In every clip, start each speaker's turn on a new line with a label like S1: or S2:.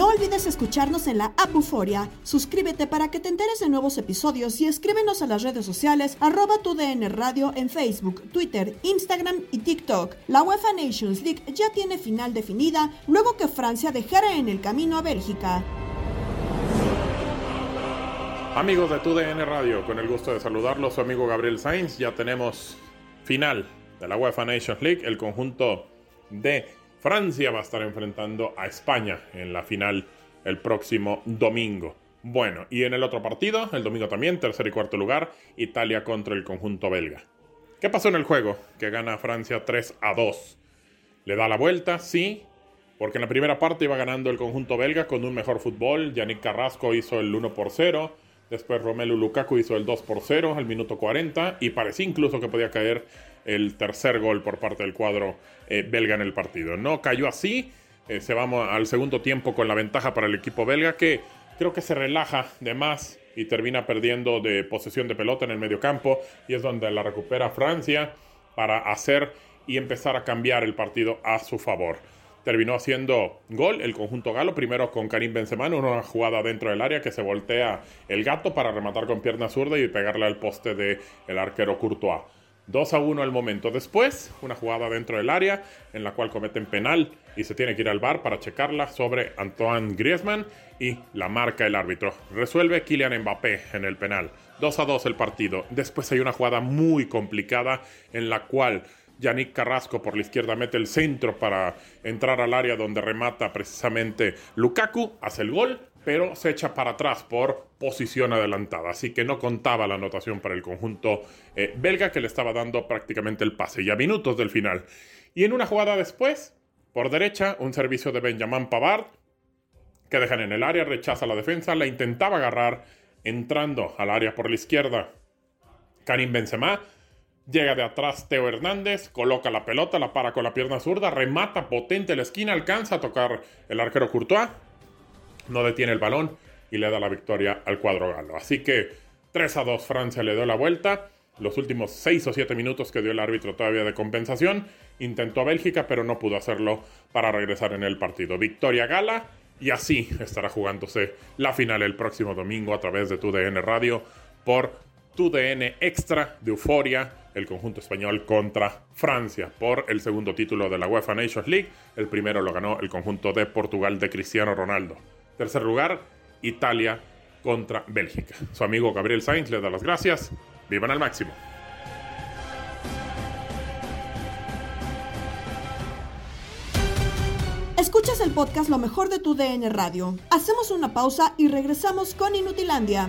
S1: No olvides escucharnos en la app suscríbete para que te enteres de nuevos episodios y escríbenos a las redes sociales arroba tu DN Radio en Facebook, Twitter, Instagram y TikTok. La UEFA Nations League ya tiene final definida luego que Francia dejara en el camino a Bélgica.
S2: Amigos de tu DN Radio, con el gusto de saludarlos, su amigo Gabriel Sainz, ya tenemos final de la UEFA Nations League, el conjunto de Francia va a estar enfrentando a España en la final el próximo domingo. Bueno, y en el otro partido, el domingo también, tercer y cuarto lugar, Italia contra el conjunto belga. ¿Qué pasó en el juego? Que gana Francia 3 a 2. ¿Le da la vuelta? Sí, porque en la primera parte iba ganando el conjunto belga con un mejor fútbol. Yannick Carrasco hizo el 1 por 0. Después Romelu Lukaku hizo el 2 por 0 al minuto 40 y parecía incluso que podía caer el tercer gol por parte del cuadro eh, belga en el partido. No cayó así, eh, se vamos al segundo tiempo con la ventaja para el equipo belga que creo que se relaja de más y termina perdiendo de posesión de pelota en el medio campo y es donde la recupera Francia para hacer y empezar a cambiar el partido a su favor terminó haciendo gol el conjunto galo, primero con Karim Benzema en una jugada dentro del área que se voltea el gato para rematar con pierna zurda y pegarle al poste del el arquero Courtois. 2 a 1 al momento. Después, una jugada dentro del área en la cual cometen penal y se tiene que ir al bar para checarla sobre Antoine Griezmann y la marca el árbitro. Resuelve Kylian Mbappé en el penal. 2 a 2 el partido. Después hay una jugada muy complicada en la cual Yannick Carrasco por la izquierda mete el centro para entrar al área donde remata precisamente Lukaku, hace el gol, pero se echa para atrás por posición adelantada. Así que no contaba la anotación para el conjunto eh, belga que le estaba dando prácticamente el pase, ya minutos del final. Y en una jugada después, por derecha, un servicio de Benjamin Pavard que dejan en el área, rechaza la defensa, la intentaba agarrar entrando al área por la izquierda. Karim Benzema Llega de atrás Teo Hernández, coloca la pelota, la para con la pierna zurda, remata potente la esquina, alcanza a tocar el arquero Courtois, no detiene el balón y le da la victoria al cuadro galo. Así que 3 a 2 Francia le dio la vuelta. Los últimos 6 o 7 minutos que dio el árbitro todavía de compensación, intentó Bélgica, pero no pudo hacerlo para regresar en el partido. Victoria gala y así estará jugándose la final el próximo domingo a través de tu DN Radio por tu DN Extra de Euforia el conjunto español contra Francia por el segundo título de la UEFA Nations League. El primero lo ganó el conjunto de Portugal de Cristiano Ronaldo. Tercer lugar, Italia contra Bélgica. Su amigo Gabriel Sainz le da las gracias. Vivan al máximo.
S1: Escuchas el podcast Lo mejor de tu DN Radio. Hacemos una pausa y regresamos con Inutilandia.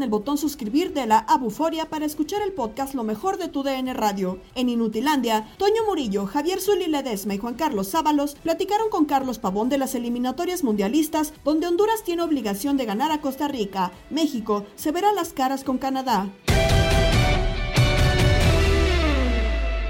S1: En el botón suscribir de la Abuforia para escuchar el podcast Lo mejor de tu DN Radio. En Inutilandia, Toño Murillo, Javier Zuli Ledesma y Juan Carlos Sábalos platicaron con Carlos Pavón de las eliminatorias mundialistas, donde Honduras tiene obligación de ganar a Costa Rica. México se verá las caras con Canadá.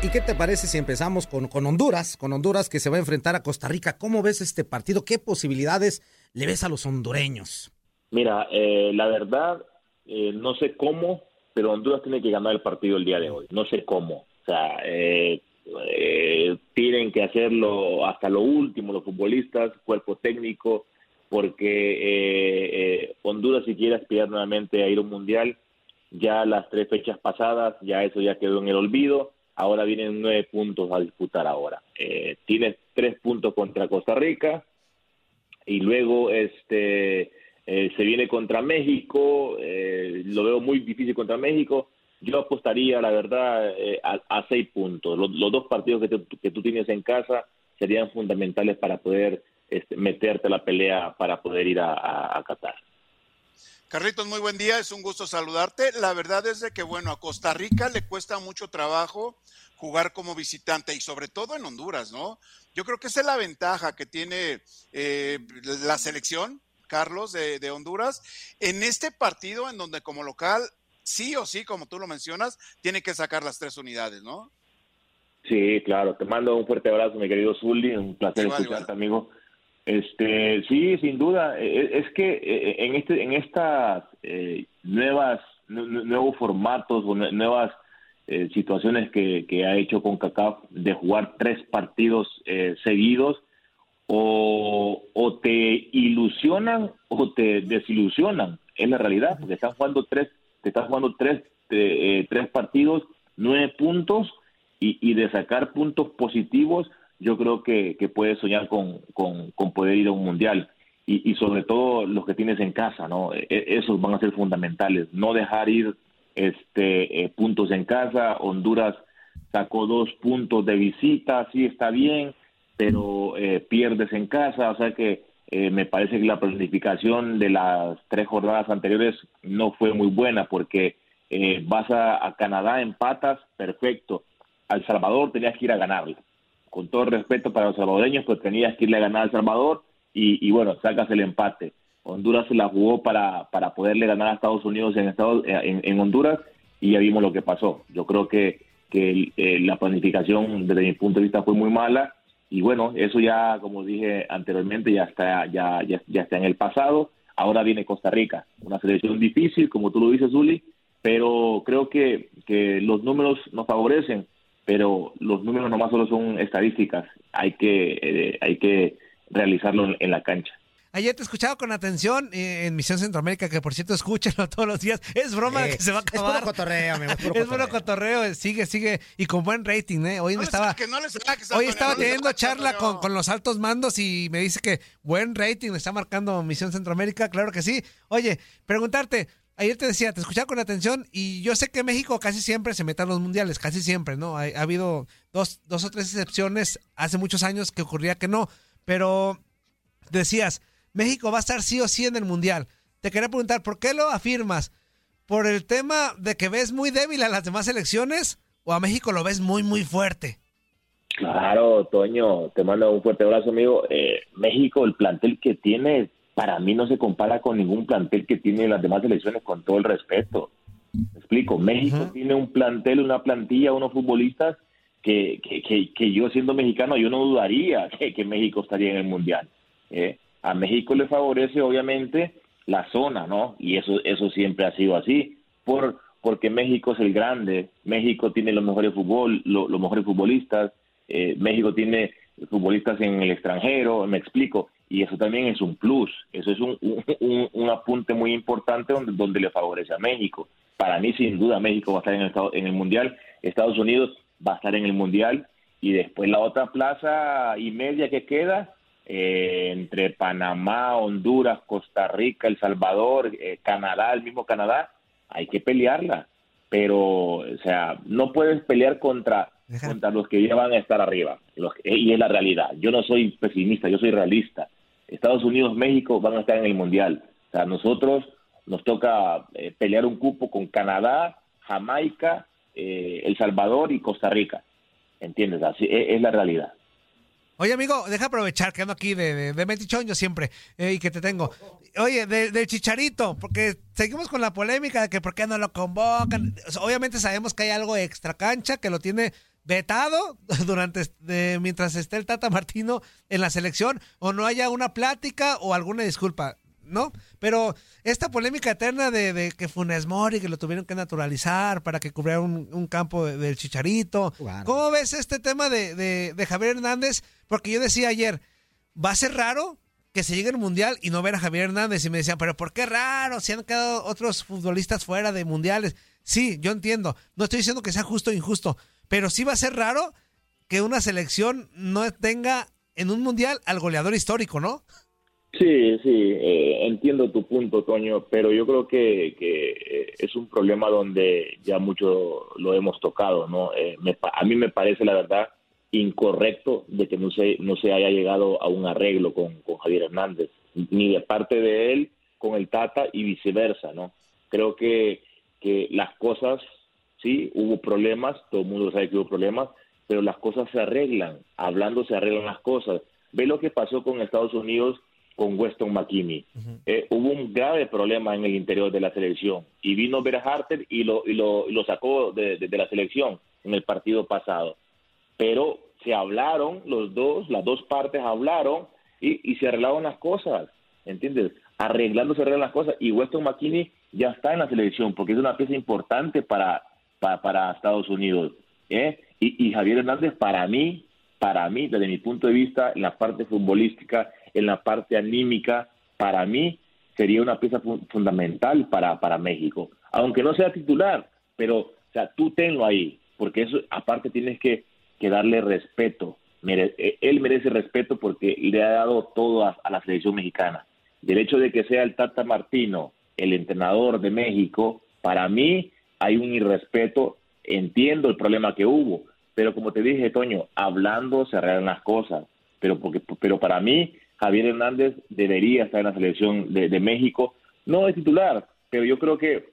S3: ¿Y qué te parece si empezamos con, con Honduras? Con Honduras que se va a enfrentar a Costa Rica. ¿Cómo ves este partido? ¿Qué posibilidades le ves a los hondureños?
S4: Mira, eh, la verdad, eh, no sé cómo, pero Honduras tiene que ganar el partido el día de hoy. No sé cómo. O sea, eh, eh, tienen que hacerlo hasta lo último los futbolistas, cuerpo técnico, porque eh, Honduras si quiere aspirar nuevamente a ir a un mundial, ya las tres fechas pasadas, ya eso ya quedó en el olvido. Ahora vienen nueve puntos a disputar ahora. Eh, tiene tres puntos contra Costa Rica y luego este eh, se viene contra México, eh, lo veo muy difícil contra México. Yo apostaría, la verdad, eh, a, seis puntos. Los, dos partidos que, te, tú tienes en casa serían fundamentales para poder este, meterte a la pelea para poder ir a, a, a Qatar.
S5: Carlitos, muy buen día, es un gusto saludarte. La verdad es de que, bueno, a Costa Rica le cuesta mucho trabajo jugar como visitante y sobre todo en Honduras, ¿no? Yo creo que esa es la ventaja que tiene eh, la selección, Carlos, de, de, Honduras, en este partido en donde como local, sí o sí, como tú lo mencionas, tiene que sacar las tres unidades, ¿no?
S4: Sí, claro, te mando un fuerte abrazo, mi querido Zully, un placer igual, escucharte, igual. amigo. Este, sí, sin duda, es que en este, en estas eh, nuevas, nuevos formatos o nuevas eh, situaciones que, que, ha hecho con CACAF de jugar tres partidos eh, seguidos, o, te ilusionan o te desilusionan, es la realidad, porque están jugando tres, te están jugando tres, eh, tres partidos, nueve puntos, y, y, de sacar puntos positivos, yo creo que, que puedes soñar con, con, poder ir a un mundial. Y, y, sobre todo los que tienes en casa, ¿no? E, esos van a ser fundamentales. No dejar ir este, eh, puntos en casa. Honduras sacó dos puntos de visita, sí está bien, pero eh, pierdes en casa, o sea que eh, me parece que la planificación de las tres jornadas anteriores no fue muy buena porque eh, vas a, Canadá en patas, perfecto. Al Salvador tenías que ir a ganarle. Con todo el respeto para los salvadoreños, pues tenías que irle a ganar al Salvador y, y bueno, sacas el empate. Honduras se la jugó para, para poderle ganar a Estados Unidos en, Estados, en, en Honduras y ya vimos lo que pasó. Yo creo que, que eh, la planificación desde mi punto de vista fue muy mala y bueno, eso ya, como dije anteriormente, ya está, ya, ya, ya está en el pasado. Ahora viene Costa Rica, una selección difícil, como tú lo dices, Zuli, pero creo que, que los números nos favorecen, pero los números nomás solo son estadísticas, hay que, eh, hay que realizarlo en, en la cancha.
S6: Ayer te he escuchado con atención eh, en Misión Centroamérica, que por cierto escúchenlo todos los días. Es broma
S3: Eh,
S6: que se va a
S3: es
S6: acabar.
S3: puro cotorreo, amigo, es puro
S6: Es puro cotorreo, eh, sigue, sigue. Y con buen rating, ¿eh? Hoy me estaba,
S5: Que no les relajes,
S6: hoy estaba
S5: no
S6: teniendo charla con, con los altos mandos y me dice que buen rating, me está marcando Misión Centroamérica. Claro que sí. Oye, preguntarte. Ayer te decía, te escuchaba con atención y yo sé que México casi siempre se mete a los mundiales, casi siempre, ¿no? Ha, ha habido dos, dos o tres excepciones hace muchos años que ocurría que no, pero decías, México va a estar sí o sí en el mundial. Te quería preguntar, ¿por qué lo afirmas? ¿Por el tema de que ves muy débil a las demás elecciones o a México lo ves muy, muy fuerte?
S4: Claro, Toño, te mando un fuerte abrazo, amigo. Eh, México, el plantel que tiene, para mí no se compara con ningún plantel que tiene las demás selecciones, con todo el respeto. Me explico, México tiene un plantel, una plantilla, unos futbolistas que, que, que, que yo siendo mexicano, yo no dudaría que, que México estaría en el Mundial. ¿eh? A México le favorece, obviamente, la zona, ¿no? Y eso, eso siempre ha sido así, por, porque México es el grande, México tiene los mejores fútbol, lo- los mejores futbolistas, eh, México tiene futbolistas en el extranjero, me explico, y eso también es un plus, eso es un, un, un- un apunte muy importante donde, donde le favorece a México. Para mí, sin duda, México va a estar en el, en el Mundial, Estados Unidos va a estar en el Mundial, y después la otra plaza y media que queda, eh, entre Panamá, Honduras, Costa Rica, El Salvador, eh, Canadá, el mismo Canadá, hay que pelearla. Pero, o sea, no puedes pelear contra, contra los que ya van a estar arriba. Los y es la realidad. Yo no soy pesimista, yo soy realista. Estados Unidos, México van a estar en el Mundial. O sea, nosotros nos toca eh, pelear un cupo con Canadá, Jamaica, eh, El Salvador y Costa Rica. ¿Entiendes? Así es, es la realidad.
S6: Oye, amigo, deja aprovechar que ando aquí de, de, de yo siempre eh, y que te tengo. Oye, de- del chicharito, porque seguimos con la polémica de que por qué no lo convocan. Obviamente sabemos que hay algo extra cancha que lo tiene vetado durante de- mientras esté el Tata Martino en la selección o no haya una plática o alguna disculpa, ¿no? Pero esta polémica eterna de, de que Funes Mori, que lo tuvieron que naturalizar para que cubriera un, un campo de- del Chicharito. ¿Cómo ves este tema de, de- de Javier Hernández? Porque yo decía ayer, va a ser raro que se llegue al Mundial y no ver a Javier Hernández. Y me decían, pero ¿por qué raro? Si han quedado otros futbolistas fuera de Mundiales. Sí, yo entiendo. No estoy diciendo que sea justo o injusto, pero sí va a ser raro que una selección no tenga en un Mundial al goleador histórico, ¿no?
S4: Sí, sí, eh, entiendo tu punto, Toño, pero yo creo que, que, eh, es un problema donde ya mucho lo hemos tocado, ¿no? Eh, me a mí me parece, la verdad, incorrecto de que no se, no se haya llegado a un arreglo con, con Javier Hernández, ni de parte de él con el Tata y viceversa, ¿no? Creo que, que las cosas, sí, hubo problemas, todo el mundo sabe que hubo problemas, pero las cosas se arreglan, hablando se arreglan las cosas. Ve lo que pasó con Estados Unidos con Weston McKinney. Eh, hubo un grave problema en el interior de la selección y vino Berharter y lo, y lo, y lo sacó de, de- de la selección en el partido pasado. Pero se hablaron, los dos, las dos partes hablaron y, y se arreglaron las cosas, ¿entiendes? Arreglando se arreglan las cosas y Weston McKinney ya está en la selección porque es una pieza importante para, para, para Estados Unidos. ¿eh? Y, y Javier Hernández, para mí, para mí, desde mi punto de vista, en la parte futbolística, en la parte anímica, para mí sería una pieza fu- fundamental para, para México. Aunque no sea titular, pero o sea, tú tenlo ahí, porque eso aparte tienes que, que darle respeto. Eh, él merece respeto porque le ha dado todo a, a la selección mexicana. Del hecho de que sea el Tata Martino el entrenador de México, para mí hay un irrespeto, entiendo el problema que hubo, pero como te dije, Toño, hablando se arreglan las cosas. pero, porque, pero para mí Javier Hernández debería estar en la selección de, México, no de titular, pero yo creo que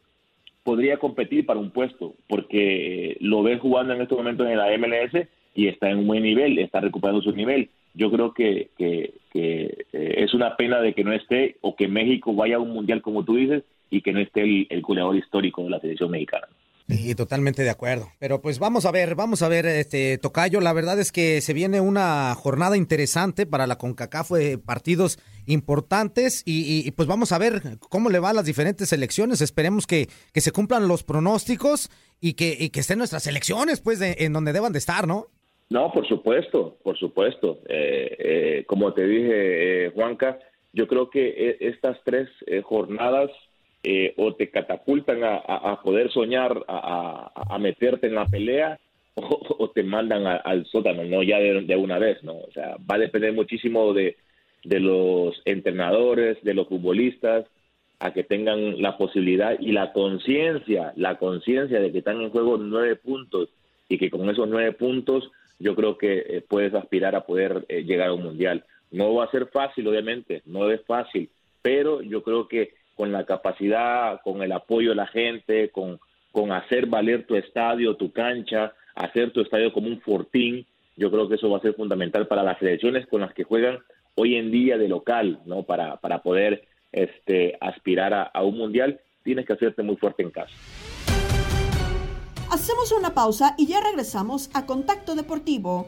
S4: podría competir para un puesto, porque eh, lo ve jugando en estos momentos en la MLS y está en un buen nivel, está recuperando su nivel. Yo creo que eh, es una pena de que no esté o que México vaya a un mundial como tú dices y que no esté el, el goleador histórico de la selección mexicana.
S3: Sí, totalmente de acuerdo. Pero pues vamos a ver, vamos a ver, este Tocayo. La verdad es que se viene una jornada interesante para la CONCACAF, de partidos importantes y, y, pues vamos a ver cómo le va a las diferentes selecciones. Esperemos que, que se cumplan los pronósticos y que, y que estén nuestras selecciones, pues, de, en donde deban de estar, ¿no?
S4: No, por supuesto, por supuesto. Eh, eh, como te dije, eh, Juanca, yo creo que eh, estas tres eh, jornadas eh, o te catapultan a, poder soñar, a, meterte en la pelea, o, te mandan al sótano, ¿no? Ya de, una vez, ¿no? O sea, va a depender muchísimo de, de los entrenadores, de los futbolistas, a que tengan la posibilidad y la conciencia, la conciencia de que están en juego nueve puntos y que con esos nueve puntos yo creo que eh, puedes aspirar a poder eh, llegar a un mundial. No va a ser fácil, obviamente, no es fácil, pero yo creo que con la capacidad, con el apoyo de la gente, con, con hacer valer tu estadio, tu cancha, hacer tu estadio como un fortín, yo creo que eso va a ser fundamental para las selecciones con las que juegan hoy en día de local, ¿no? Para, para poder este, aspirar a, a un mundial, tienes que hacerte muy fuerte en casa.
S1: Hacemos una pausa y ya regresamos a Contacto Deportivo.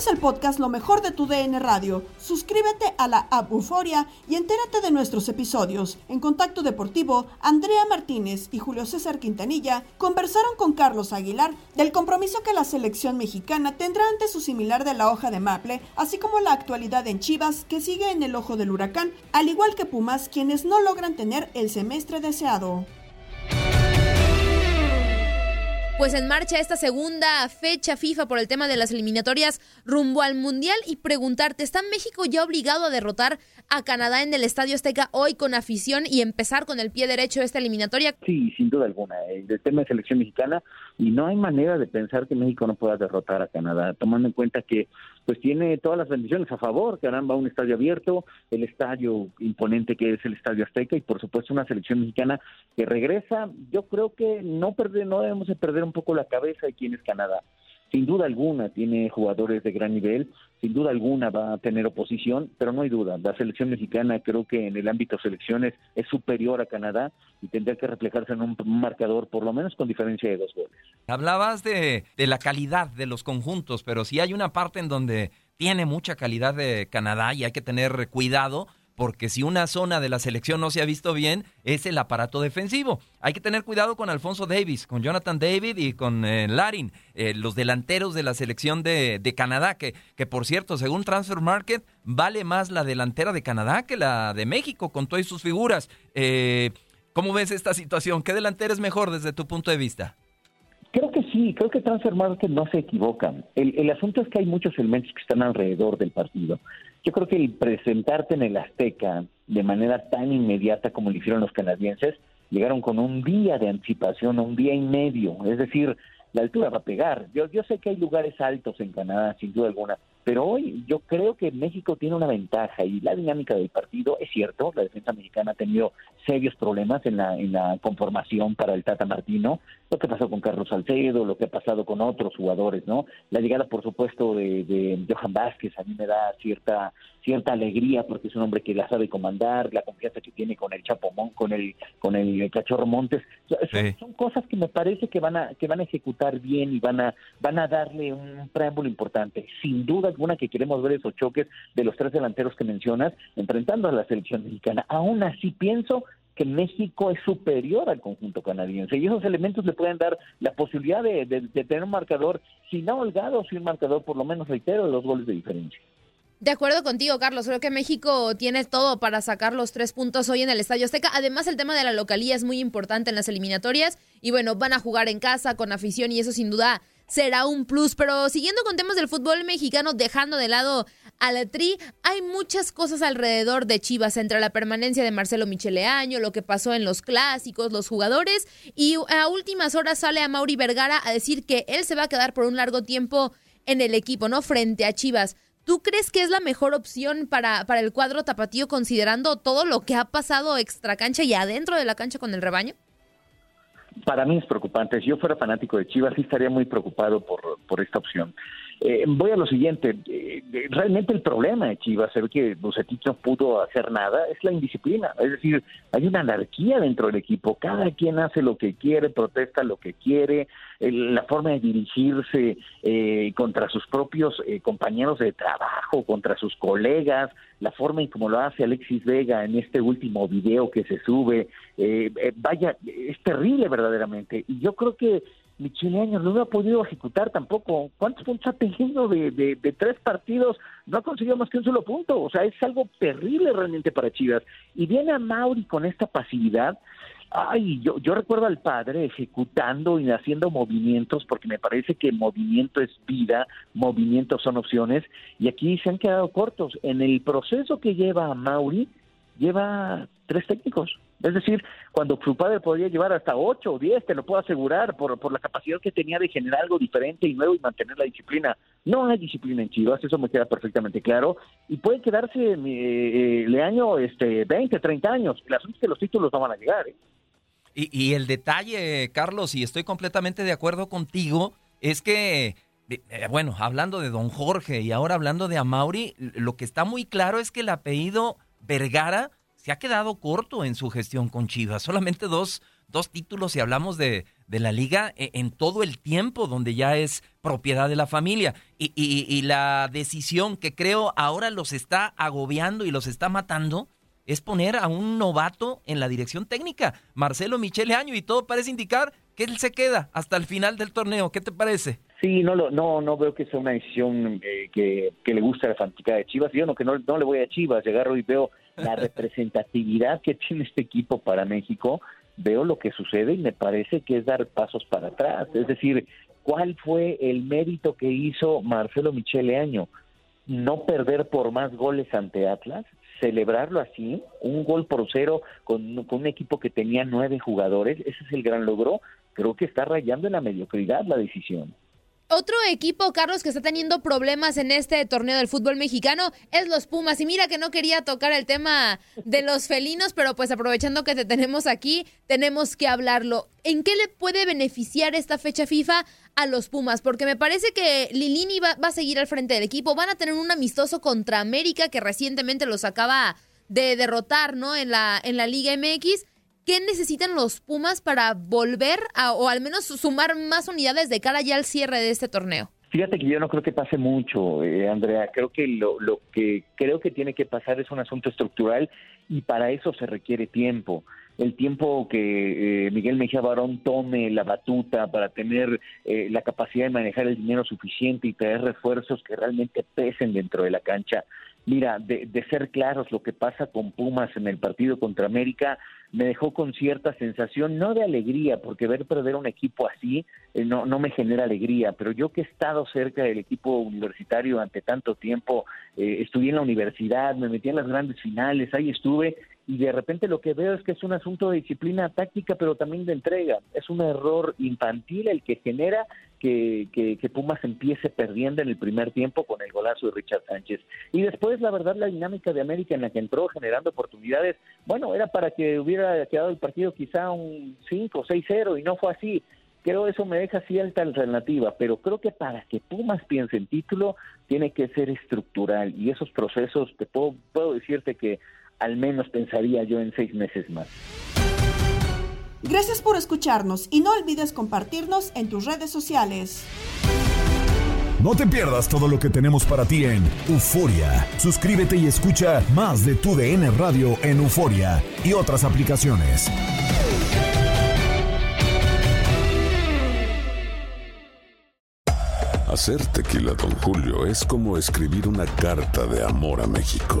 S1: Escuchas el podcast Lo mejor de tu DN Radio. Suscríbete a la app Euforia y entérate de nuestros episodios. En Contacto Deportivo, Andrea Martínez y Julio César Quintanilla conversaron con Carlos Aguilar del compromiso que la selección mexicana tendrá ante su similar de la hoja de Maple, así como la actualidad en Chivas que sigue en el ojo del huracán, al igual que Pumas quienes no logran tener el semestre deseado.
S7: Pues en marcha esta segunda fecha FIFA por el tema de las eliminatorias rumbo al Mundial y preguntarte, ¿está México ya obligado a derrotar a Canadá en el Estadio Azteca hoy con afición y empezar con el pie derecho esta eliminatoria?
S8: Sí, sin duda alguna. El tema de selección mexicana y no hay manera de pensar que México no pueda derrotar a Canadá, tomando en cuenta que pues tiene todas las bendiciones a favor, caramba, un estadio abierto, el estadio imponente que es el Estadio Azteca y por supuesto una selección mexicana que regresa, yo creo que no perder, no debemos de perder un poco la cabeza de quién es Canadá sin duda alguna tiene jugadores de gran nivel, sin duda alguna va a tener oposición, pero no hay duda, la selección mexicana creo que en el ámbito selecciones es superior a Canadá y tendría que reflejarse en un marcador por lo menos con diferencia de dos goles.
S9: Hablabas de, de la calidad de los conjuntos, pero si hay una parte en donde tiene mucha calidad de Canadá y hay que tener cuidado, porque si una zona de la selección no se ha visto bien, es el aparato defensivo. Hay que tener cuidado con Alfonso Davis, con Jonathan David y con eh, Larin, eh, los delanteros de la selección de, Canadá, que, que por cierto, según Transfer Market, vale más la delantera de Canadá que la de México, con todas sus figuras. Eh, ¿Cómo ves esta situación? ¿Qué delantera es mejor desde tu punto de vista?
S8: Creo que sí, creo que Transfer Market no se equivocan. El, el asunto es que hay muchos elementos que están alrededor del partido. Yo creo que el presentarte en el Azteca de manera tan inmediata como lo hicieron los canadienses, llegaron con un día de anticipación, un día y medio, es decir, la altura va a pegar. Yo, yo sé que hay lugares altos en Canadá, sin duda alguna, pero hoy yo creo que México tiene una ventaja y la dinámica del partido es cierto, la defensa mexicana ha tenido serios problemas en la, en la conformación para el Tata Martino, lo que pasó con Carlos Salcedo, lo que ha pasado con otros jugadores, ¿no? La llegada, por supuesto, de, de Johan Vázquez a mí me da cierta cierta alegría porque es un hombre que la sabe comandar, la confianza que tiene con el Chapomón, con el con el Cachorro Montes, son, cosas que me parece que van a que van a ejecutar bien y van a van a darle un preámbulo importante. Sin duda alguna que queremos ver esos choques de los tres delanteros que mencionas enfrentando a la selección mexicana. Aún así pienso que México es superior al conjunto canadiense y esos elementos le pueden dar la posibilidad de, de tener un marcador, si no holgado, si un marcador por lo menos reitero de dos goles de diferencia.
S7: De acuerdo contigo, Carlos. Creo que México tiene todo para sacar los tres puntos hoy en el Estadio Azteca. Además, el tema de la localía es muy importante en las eliminatorias. Y bueno, van a jugar en casa con afición y eso sin duda será un plus. Pero siguiendo con temas del fútbol mexicano, dejando de lado a la tri, hay muchas cosas alrededor de Chivas, entre la permanencia de Marcelo Micheleaño, lo que pasó en los clásicos, los jugadores. Y a últimas horas sale a Mauri Vergara a decir que él se va a quedar por un largo tiempo en el equipo, ¿no? Frente a Chivas. ¿Tú crees que es la mejor opción para, para el cuadro tapatío considerando todo lo que ha pasado extra cancha y adentro de la cancha con el rebaño?
S8: Para mí es preocupante. Si yo fuera fanático de Chivas, sí estaría muy preocupado por, por esta opción. Eh, voy a lo siguiente. Eh, realmente el problema de Chivas, el que Bucetich no pudo hacer nada, es la indisciplina. Es decir, hay una anarquía dentro del equipo. Cada quien hace lo que quiere, protesta lo que quiere. la forma de dirigirse eh, contra sus propios compañeros de trabajo, contra sus colegas, la forma en como lo hace Alexis Vega en este último video que se sube, vaya, es terrible verdaderamente. Y yo creo que Michele Años no lo ha podido ejecutar tampoco. ¿Cuántos puntos ha tenido de, de, tres partidos? No ha conseguido más que un solo punto. O sea, es algo terrible realmente para Chivas. Y viene a Mauri con esta pasividad. Ay, yo, yo recuerdo al padre ejecutando y haciendo movimientos, porque me parece que movimiento es vida, movimientos son opciones, y aquí se han quedado cortos. En el proceso que lleva a Mauri, lleva tres técnicos. Es decir, cuando su padre podría llevar hasta ocho o diez, te lo puedo asegurar, por, por la capacidad que tenía de generar algo diferente y nuevo y mantener la disciplina. No hay disciplina en Chivas, eso me queda perfectamente claro. Y puede quedarse eh, le año este, 20, 30 años. El asunto es que los títulos no van a llegar. ¿eh?
S9: Y, y el detalle, Carlos, y estoy completamente de acuerdo contigo, es que eh, bueno, hablando de don Jorge y ahora hablando de Amauri, lo que está muy claro es que el apellido Vergara se ha quedado corto en su gestión con Chivas. Solamente dos, dos títulos si hablamos de, de, la liga e, en todo el tiempo donde ya es propiedad de la familia. Y, y, la decisión que creo ahora los está agobiando y los está matando es poner a un novato en la dirección técnica, Marcelo Michele Año, y todo parece indicar que él se queda hasta el final del torneo. ¿Qué te parece?
S8: Sí, no, no, no veo que sea una decisión eh, que, que, le guste a la fanaticada de Chivas. Yo no, que no, no le voy a Chivas, llegar y veo la representatividad que tiene este equipo para México, veo lo que sucede y me parece que es dar pasos para atrás. Es decir, ¿cuál fue el mérito que hizo Marcelo Michele Año? No perder por más goles ante Atlas, celebrarlo así, un gol por cero con, con un equipo que tenía nueve jugadores, ese es el gran logro. Creo que está rayando en la mediocridad la decisión.
S7: Otro equipo, Carlos, que está teniendo problemas en este torneo del fútbol mexicano es los Pumas. Y mira que no quería tocar el tema de los felinos, pero pues aprovechando que te tenemos aquí, tenemos que hablarlo. ¿En qué le puede beneficiar esta fecha FIFA a los Pumas? Porque me parece que Lilini va, va a seguir al frente del equipo. Van a tener un amistoso contra América que recientemente los acaba de derrotar, ¿no? En la, en la Liga MX. ¿Qué necesitan los Pumas para volver a, o al menos sumar más unidades de cara ya al cierre de este torneo?
S8: Fíjate que yo no creo que pase mucho, eh, Andrea. Creo que lo, lo que creo que tiene que pasar es un asunto estructural y para eso se requiere tiempo. El tiempo que eh, Miguel Mejía Barón tome la batuta para tener eh, la capacidad de manejar el dinero suficiente y traer refuerzos que realmente pesen dentro de la cancha. Mira, de, de ser claros, lo que pasa con Pumas en el partido contra América me dejó con cierta sensación, no de alegría, porque ver perder un equipo así eh, no, no me genera alegría, pero yo que he estado cerca del equipo universitario ante tanto tiempo, eh, estudié en la universidad, me metí en las grandes finales, ahí estuve, y de repente lo que veo es que es un asunto de disciplina táctica, pero también de entrega. Es un error infantil el que genera que, que, que, Pumas empiece perdiendo en el primer tiempo con el golazo de Richard Sánchez. Y después, la verdad, la dinámica de América en la que entró generando oportunidades, bueno, era para que hubiera quedado el partido quizá un 5 6-0 y no fue así. Creo eso me deja cierta alternativa, pero creo que para que Pumas piense en título tiene que ser estructural y esos procesos, te puedo, puedo decirte que al menos pensaría yo en seis meses más.
S1: Gracias por escucharnos y no olvides compartirnos en tus redes sociales.
S10: No te pierdas todo lo que tenemos para ti en Euforia. Suscríbete y escucha más de tu DN Radio en Euforia y otras aplicaciones.
S11: Hacer tequila, don Julio, es como escribir una carta de amor a México.